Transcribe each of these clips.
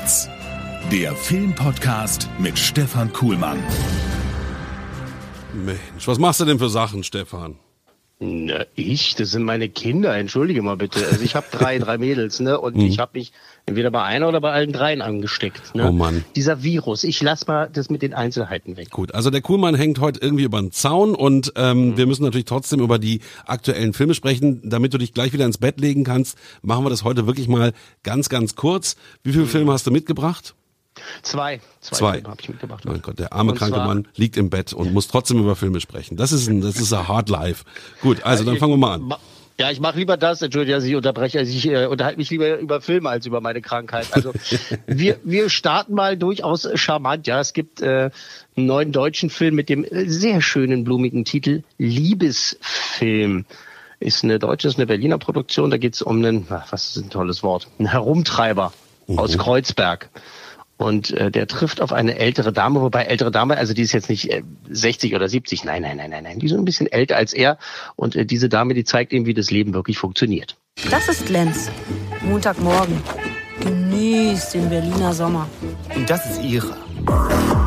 Logenplatz, der Filmpodcast mit Stefan Kuhlmann. Mensch, was machst du denn für Sachen, Stefan? Na, ich? Das sind meine Kinder, entschuldige mal bitte. Also ich habe drei, drei Mädels, ne? Und Mhm. ich habe mich entweder bei einer oder bei allen dreien angesteckt. Ne? Oh Mann. Dieser Virus, ich lass mal das mit den Einzelheiten weg. Gut, also der Kuhlmann hängt heute irgendwie über den Zaun und ähm, wir müssen natürlich trotzdem über die aktuellen Filme sprechen. Damit du dich gleich wieder ins Bett legen kannst, machen wir das heute wirklich mal ganz, ganz kurz. Wie viele Filme hast du mitgebracht? Zwei. Zwei, Zwei. Filme habe ich mitgebracht. Mein Gott, der arme Und kranke Mann liegt im Bett und muss trotzdem über Filme sprechen. Das ist ein, das ist ein Hard Life. Gut, also dann fangen wir mal an. Ja, ich mache lieber das, Entschuldigung, dass ich unterbreche. Also ich äh, unterhalte mich lieber über Filme als über meine Krankheit. Also wir, wir starten mal durchaus charmant. Ja, es gibt äh, einen neuen deutschen Film mit dem sehr schönen, blumigen Titel Liebesfilm. Ist eine deutsche, ist eine Berliner Produktion. Da geht es um einen, ach, was ist ein tolles Wort, einen Herumtreiber aus Kreuzberg. Und äh, der trifft auf eine ältere Dame, wobei ältere Dame, also die ist jetzt nicht äh, 60 oder 70, nein, nein, nein, nein, nein, die ist so ein bisschen älter als er. Und äh, diese Dame, die zeigt ihm, wie das Leben wirklich funktioniert. Das ist Lenz. Montagmorgen. Genießt den Berliner Sommer. Und das ist ihre.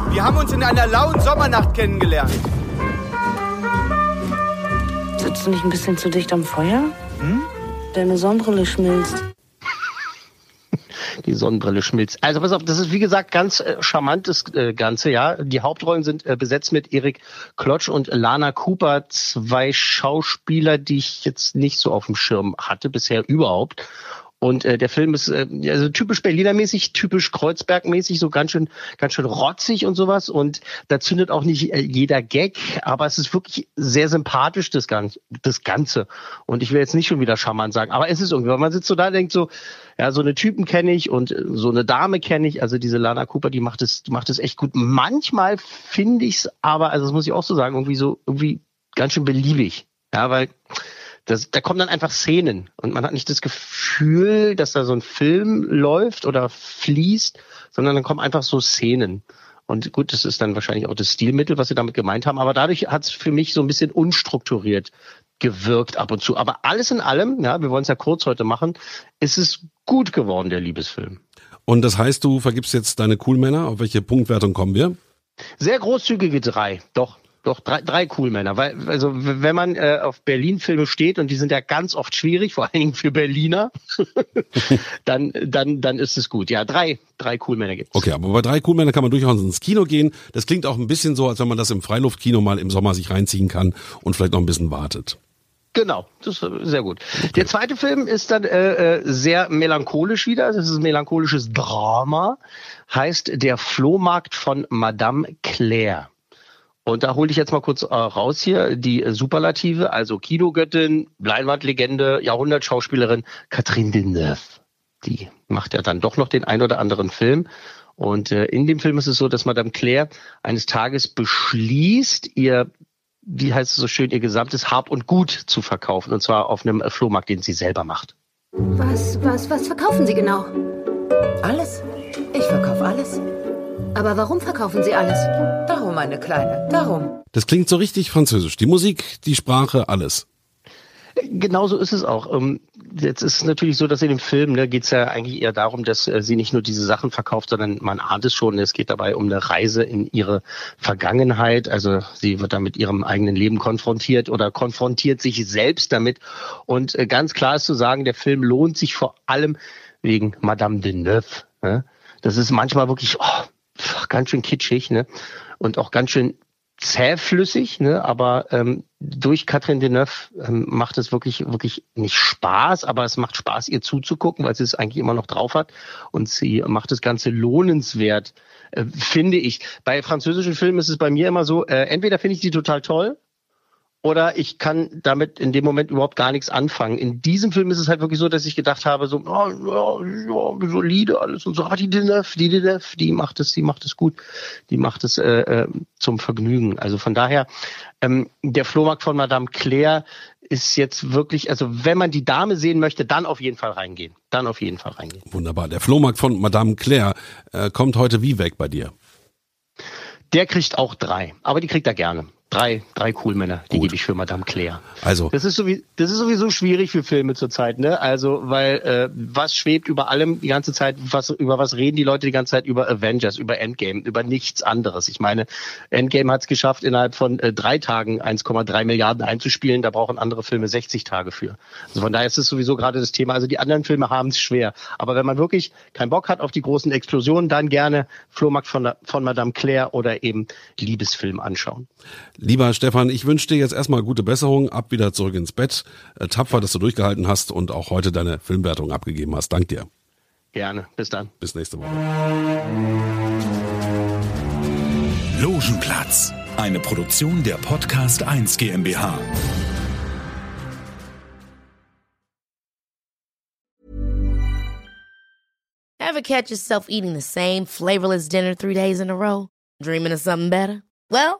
Wir haben uns in einer lauen Sommernacht kennengelernt. Sitzt du nicht ein bisschen zu dicht am Feuer? Deine Sonnenbrille schmilzt. Die Sonnenbrille schmilzt. Also pass auf, das ist wie gesagt ganz äh, charmantes äh, Ganze, ja. Die Hauptrollen sind äh, besetzt mit Erik Klotsch und Lana Cooper, zwei Schauspieler, die ich jetzt nicht so auf dem Schirm hatte bisher überhaupt. Und äh, der Film ist äh, also typisch Berliner-mäßig, typisch Kreuzberg-mäßig, so ganz schön, ganz schön rotzig und sowas. Und da zündet auch nicht äh, jeder Gag, aber es ist wirklich sehr sympathisch, das Ganze. Das Ganze. Und ich will jetzt nicht schon wieder charmant sagen, aber es ist irgendwie, weil man sitzt so da und denkt so, ja, so eine Typen kenne ich und äh, so eine Dame kenne ich. Also diese Lana Cooper, die macht es, macht es echt gut. Manchmal finde ich es aber, also das muss ich auch so sagen, irgendwie so, irgendwie ganz schön beliebig. Ja, weil das, da kommen dann einfach Szenen und man hat nicht das Gefühl, dass da so ein Film läuft oder fließt, sondern dann kommen einfach so Szenen. Und gut, das ist dann wahrscheinlich auch das Stilmittel, was sie damit gemeint haben. Aber dadurch hat es für mich so ein bisschen unstrukturiert gewirkt ab und zu. Aber alles in allem, ja, wir wollen es ja kurz heute machen, ist es gut geworden, der Liebesfilm. Und das heißt, du vergibst jetzt deine Coolmänner. Auf welche Punktwertung kommen wir? Sehr großzügige drei, doch. Doch, drei, drei cool Männer. Weil, also wenn man äh, auf Berlin-Filme steht, und die sind ja ganz oft schwierig, vor allen Dingen für Berliner, dann, dann, dann ist es gut. Ja, drei, drei cool Männer gibt's. Okay, aber bei drei Coolmänner kann man durchaus ins Kino gehen. Das klingt auch ein bisschen so, als wenn man das im Freiluftkino mal im Sommer sich reinziehen kann und vielleicht noch ein bisschen wartet. Genau, das ist sehr gut. Der zweite Film ist dann äh, äh, sehr melancholisch wieder. Das ist ein melancholisches Drama. Heißt Der Flohmarkt von Madame Claire. Und da hole ich jetzt mal kurz äh, raus hier die Superlative, also Kinogöttin, Leinwandlegende, Jahrhundertschauspielerin Catherine Deneuve. Die macht ja dann doch noch den ein oder anderen Film. Und äh, in dem Film ist es so, dass Madame Claire eines Tages beschließt, ihr wie heißt es so schön, ihr gesamtes Hab und Gut zu verkaufen. Und zwar auf einem Flohmarkt, den sie selber macht. Was, was, was verkaufen Sie genau? Alles? Ich verkaufe alles. Aber warum verkaufen Sie alles? Darum, meine Kleine, darum. Das klingt so richtig französisch. Die Musik, die Sprache, alles. Genauso ist es auch. Ähm, Jetzt ist es natürlich so, dass in dem Film ne, geht es ja eigentlich eher darum, dass äh, sie nicht nur diese Sachen verkauft, sondern man ahnt es schon, es geht dabei um eine Reise in ihre Vergangenheit. Also sie wird da mit ihrem eigenen Leben konfrontiert oder konfrontiert sich selbst damit. Und äh, ganz klar ist zu sagen, der Film lohnt sich vor allem wegen Madame Deneuve. Ne? Das ist manchmal wirklich oh, ganz schön kitschig ne? und auch ganz schön zähflüssig, ne? aber ähm, durch Catherine Deneuve ähm, macht es wirklich wirklich nicht Spaß, aber es macht Spaß, ihr zuzugucken, weil sie es eigentlich immer noch drauf hat und sie macht das Ganze lohnenswert, äh, finde ich. Bei französischen Filmen ist es bei mir immer so, äh, entweder finde ich die total toll oder ich kann damit in dem Moment überhaupt gar nichts anfangen. In diesem Film ist es halt wirklich so, dass ich gedacht habe, so, oh, ja, ja, solide alles und so, ah, die Deneuve, die Deneuve, die macht es, die macht es gut, die macht es äh, äh, zum Vergnügen. Also von daher, ähm, der Flohmarkt von Madame Claire ist jetzt wirklich, also wenn man die Dame sehen möchte, dann auf jeden Fall reingehen. Dann auf jeden Fall reingehen. Wunderbar. Der Flohmarkt von Madame Claire äh, kommt heute wie weg bei dir? Der kriegt auch drei, aber die kriegt er gerne drei, drei Coolmänner, die gebe ich für Madame Claire. Also. Das ist, sowieso, das ist sowieso schwierig für Filme zurzeit, ne? Also, weil äh, was schwebt über allem die ganze Zeit, was, über was reden die Leute die ganze Zeit? Über Avengers, über Endgame, über nichts anderes. Ich meine, Endgame hat es geschafft, innerhalb von äh, drei Tagen 1,3 Milliarden einzuspielen. Da brauchen andere Filme 60 Tage für. Also von daher ist es sowieso gerade das Thema. Also die anderen Filme haben es schwer. Aber wenn man wirklich keinen Bock hat auf die großen Explosionen, dann gerne Flohmarkt von, von Madame Claire oder eben Liebesfilm anschauen. Lieber Stefan, ich wünsche dir jetzt erstmal gute Besserung, ab wieder zurück ins Bett. Äh, tapfer, dass du durchgehalten hast und auch heute deine Filmwertung abgegeben hast. Dank dir. Gerne. Bis dann. Bis nächste Woche. Logenplatz, eine Produktion der Podcast 1 GmbH. Ever catch yourself eating the same flavorless dinner three days in a row? Dreaming of something better? Well,